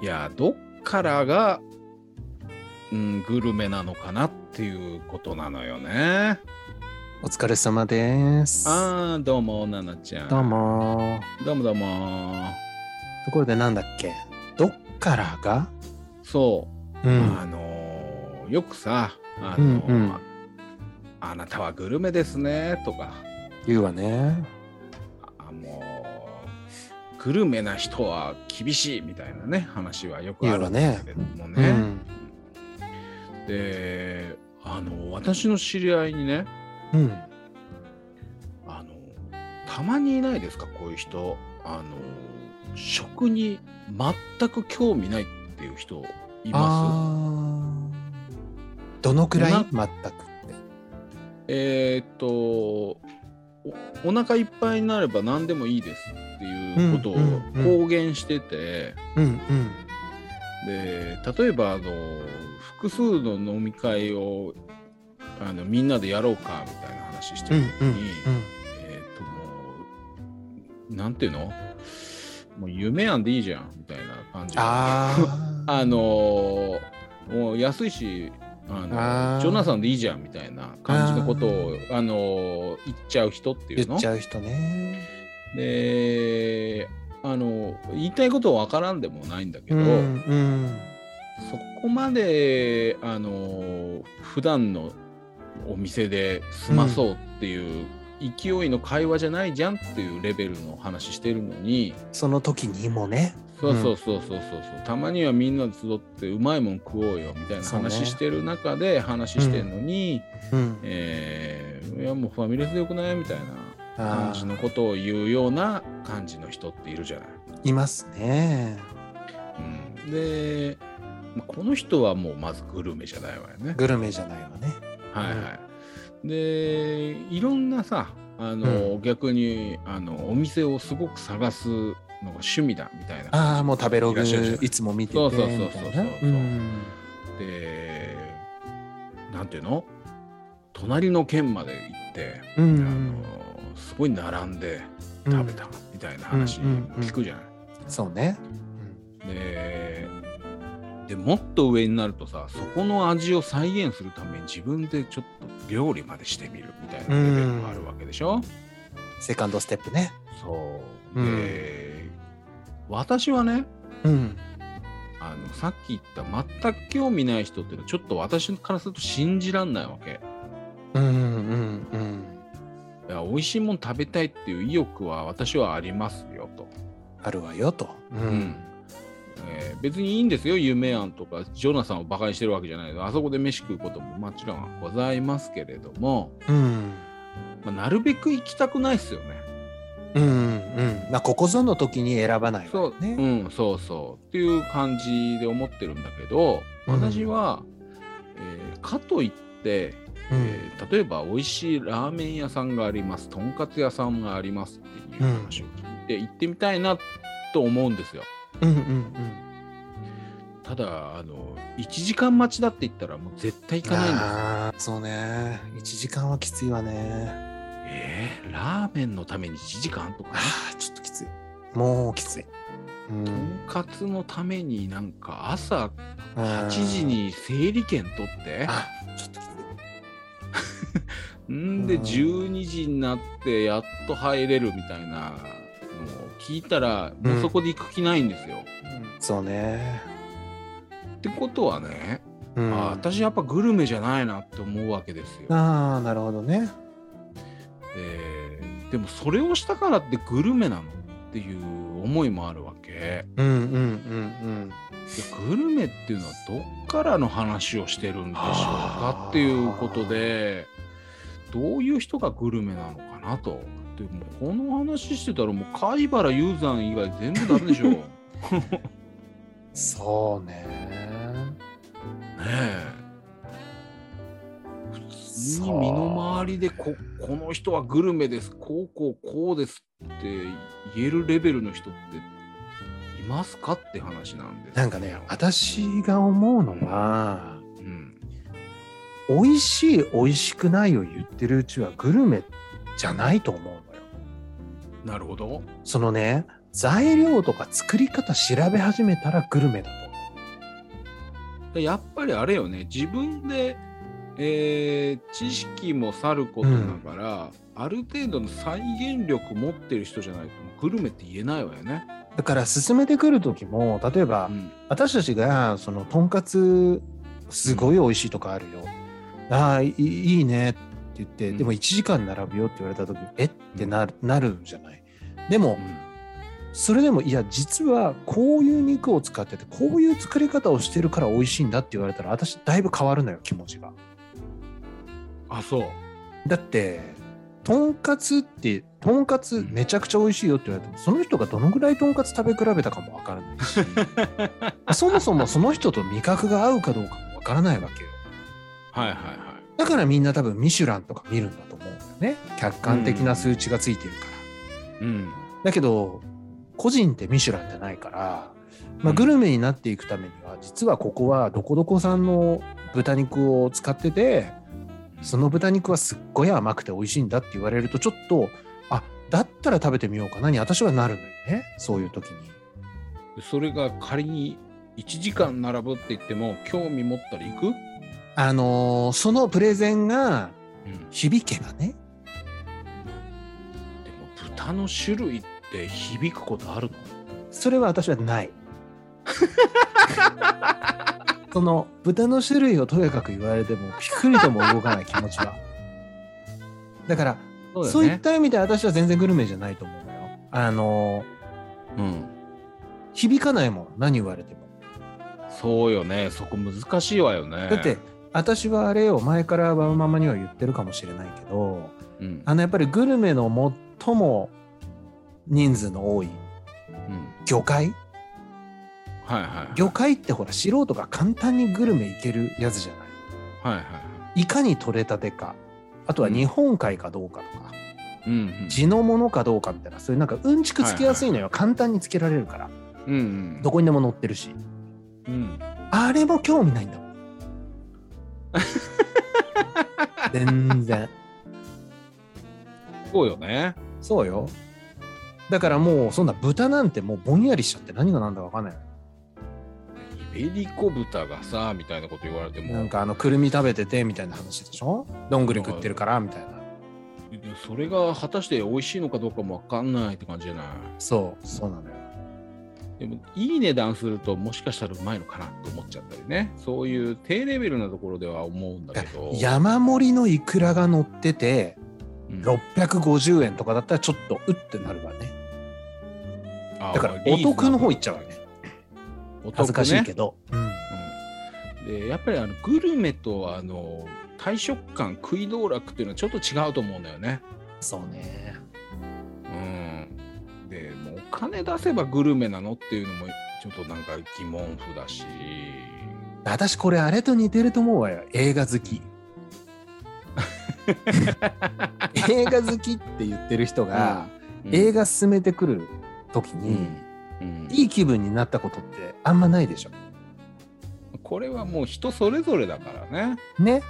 いやどっからが、うん、グルメなのかなっていうことなのよね。お疲れ様です。あーどうもななちゃん。どう。も。どうもどうも。ところでなんだっけ？どっからが？そうう、ん。あのーよくさあうんうんあなたはグルメですねとか言うわね。グルメな人は厳しいみたいなね話はよくあるんですけれどもうね。ん。であの私の知り合いにねうん。あのたまにいないですかこういう人あの食に全く興味ないっていう人いまあーどのくらいお全くって？すえーっとおお腹いっぱいになれば何でもいいですいうことを公言してて。で例えばあの複数の飲み会をあのみんなでやろうかみたいな話してる時に、えーっともうなんていうの？もう夢やんでいいじゃんみたいな感じで。ああ。あのーもう安いしあのジョナサンでいいじゃんみたいな感じのことをあのー言っちゃう人っていうの？言っちゃう人ね。であの言いたいことは分からんでもないんだけど、うんうん。そこまであの普段のお店で済まそうっていう勢いの会話じゃないじゃんっていうレベルの話してるのに、その時にもね。そうそうそうそうそうそうたまにはみんなで集ってうまいもん食おうよみたいな話してる中で話してんのに、うん。えーいやもうファミレスでよくない？みたいな感あじのことを言うような感じの人っているじゃない。ーいますね。うん、で、まあこの人はもうまずグルメじゃないわよね。グルメじゃないわね。はいはい。でいろんなさあの、逆にあのお店をすごく探すのが趣味だみたいな。ああ、もう食べログいつも見ててそうそうそうそうそう。うん。でなんていうの？隣の県まで行って、うあんのすごい並んで食べたみたいな話聞くじゃない。そうね。ででもっと上になるとさそこの味を再現するために自分でちょっと料理までしてみるみたいなレベルがあるわけでしょ、セカンドステップね。そううんで、私はねうん。あのさっき言った全く興味ない人っていうのはちょっと私からすると信じらんないわけ。うんうんうん。いや美味しいもの食べたいっていう意欲は私はありますよと。あるわよと。ううん。えー別にいいんですよ夢案とかジョナサンをバカにしてるわけじゃないあそこで飯食うことももちろんございますけれども、うん。まあ、なるべく行きたくないですよね。うんうん。まあ、ここぞの時に選ばないわそう、よね。うん、そうそうっていう感じで思ってるんだけどうん私は、えーかといって、うんえー例えば美味しいラーメン屋さんがありますとんかつ屋さんがありますっていう話を聞いて行ってみたいなと思うんですよ。うんうんただあの1時間待ちだって言ったらもう絶対行うん。かないんですよ。ああ、そうね。1時間はきついわね。えーラーメンのために1時間とか、ああ、ちょっときつい。もうきつい。うんとんかつのためになんか朝8 8時。に整理券取って？あちょっときつい。んでうん12時になってやっと入れるみたいなのを聞いたらもうそこで行く気ないんですよ。そうね。ってことはね、うん、あ私やっぱグルメじゃないなって思うわけですよ。ああ、なるほどね。えーでもそれをしたからってグルメなのっていう思いもあるわけ。うんうんうんでグルメっていうのはどっからの話をしてるんでしょうかっていうことでどういう人がグルメなのかなと。でもこの話してたらもう貝原雄山以外全部ダメでしょ。そうね。え。普通に身の回りでここの人はグルメですこうこうこうですって言えるレベルの人っていますかって話なんですよなんかね、私が思うのは、うん、美味しい、美味しくないを言ってるうちはグルメじゃないと思うのよ。なるほど。そのね、材料とか作り方調べ始めたらグルメだとやっぱりあれよね自分で、えー知識もさることながら、ある程度の再現力持ってる人じゃないとグルメって言えないわよね。うだから進めてくる時も例えば、うん私たちがそのとんかつすごい美味しいとかあるよ、ああいいいいねって言って、うん。でも1時間並ぶよって言われた時え？ってなるなるじゃない？でも、それでもいや実はこういう肉を使っててこういう作り方をしてるから美味しいんだって言われたら私だいぶ変わるのよ気持ちが。あそう。だってとんかつってとんかつめちゃくちゃ美味しいよって言われてもその人がどのぐらいとんかつ食べ比べたかもわからないし そもそもその人と味覚が合うかどうかもわからないわけよはいはいはい。だからみんな多分ミシュランとか見るんだと思うんだよね客観的な数値がついてるから、うん。だけど個人ってミシュランじゃないから、まあ、うんグルメになっていくためには実はここはどこどこ産の豚肉を使っててその豚肉はすっごい甘くて美味しいんだって言われるとちょっとあだったら食べてみようかなに私はなるのよねそういう時に。それが仮に1時間並ぶって言っても興味持ったら行く、あのーそのプレゼンがうん、響けばねでも豚の種類って響くことあるの？それは私はない。その豚の種類をとやかく言われてもピクリとも動かない気持ちは。だからそそういった意味で私は全然グルメじゃないと思うのよ。あのうん。響かないもん何言われても。そうよね。そこ難しいわよね。だって、私はあれを前からワウママには言ってるかもしれないけどうん。あのやっぱりグルメの最も人数の多いうん。魚介？はいはいはい。魚介ってほら素人が簡単にグルメいけるやつじゃない？はいはいはい。いかに取れたてかあとは日本海かどうかとか、うんうん。地のものかどうかみたいなそういうなんかうんちくつけやすいのよ、簡単につけられるからうんうん。どこにでも載ってるしうん。あれも興味ないんだもん全然そうよね。そうよだからもうそんな豚なんてもうぼんやりしちゃって何が何だか分かんないイベリコ豚がさ、みたいなこと言われても。なんかあのくるみ食べててみたいな話でしょ？どんぐり食ってるからみたいなそれが果たして美味しいのかどうかもわかんないって感じじゃない？そうそうなのよでも、いい値段すると、もしかしたらうまいのかなと思っちゃったりね。そういう低レベルなところでは思うんだけど。山盛りのイクラが乗っててうん。650円とかだったらちょっとうってなるわね。あだからお得の方行っちゃうわねね。恥ずかしいけど、うん。うんでやっぱりあのグルメとあの大食感食い道楽っていうのはちょっと違うと思うんだよね。そうね。うん、でもうお金出せばグルメなのっていうのもちょっとなんか疑問符だし。私これあれと似てると思うわよ映画好き。映画好きって言ってる人が、映画、画進めてくる時に、うん。うん。いい気分になったことってあんまないでしょ。これはもう人それぞれだからね。ね。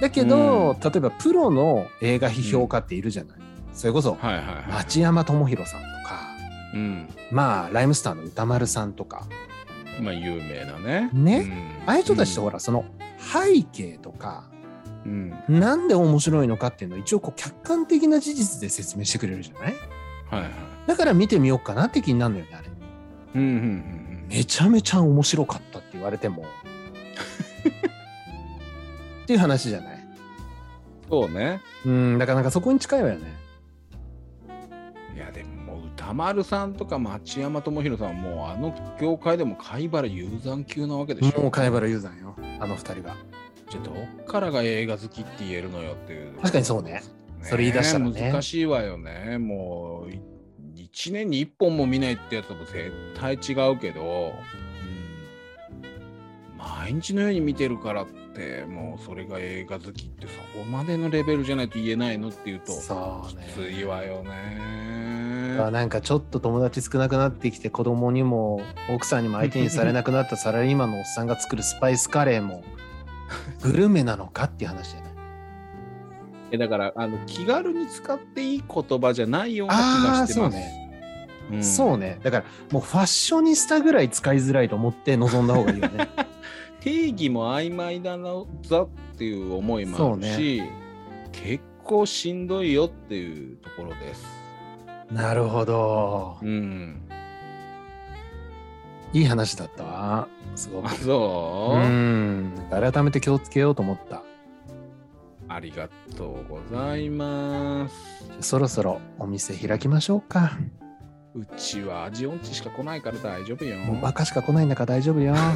だけど、うん。例えばプロの映画批評家っているじゃない、それこそはいはいはい。町山智博さんとかうん、まあライムスターの歌丸さんとか。まあ有名なね。ね。うん。ああいう人たちってほら、その背景とかうん、なんで面白いのかっていうのを一応こう客観的な事実で説明してくれるじゃない？はいはい。だから見てみようかなって気になるのよねあれ。うんうんうん。めちゃめちゃ面白かったって言われても。っていう話じゃない？そうね。うん。だからなんかそこに近いわよね歌丸さんとか町山智博さんはもうあの業界でも貝原雄山級なわけでしょ。もう貝原雄山よあの二人がじゃあどっからが映画好きって言えるのよっていう。確かにそうねそれ言い出したらね難しいわよね。もうい一年に一本も見ないってやつも絶対違うけど、毎日のように見てるからってもうそれが映画好きってそこまでのレベルじゃないと言えないのっていうとそうねきついわよね。あなんかちょっと友達少なくなってきて子供にも奥さんにも相手にされなくなったサラリーマンのおっさんが作るスパイスカレーも グルメなのかっていう話じゃないえだからあの気軽に使っていい言葉じゃないような気がしてます。あーそうねんそうね。だからもうファッショニスタぐらい使いづらいと思って臨んだ方がいいよね。定義も曖昧だなざっていう思いもあるし、結構しんどいよっていうところです。なるほどう。ん。いい話だったわ。すごあく。そう？う、ん。改めて気をつけようと思った。ありがとうございます。そろそろお店開きましょうか。うちは味音痴しか来ないから大丈夫よ。もうバカしか来ないんだから大丈夫よ。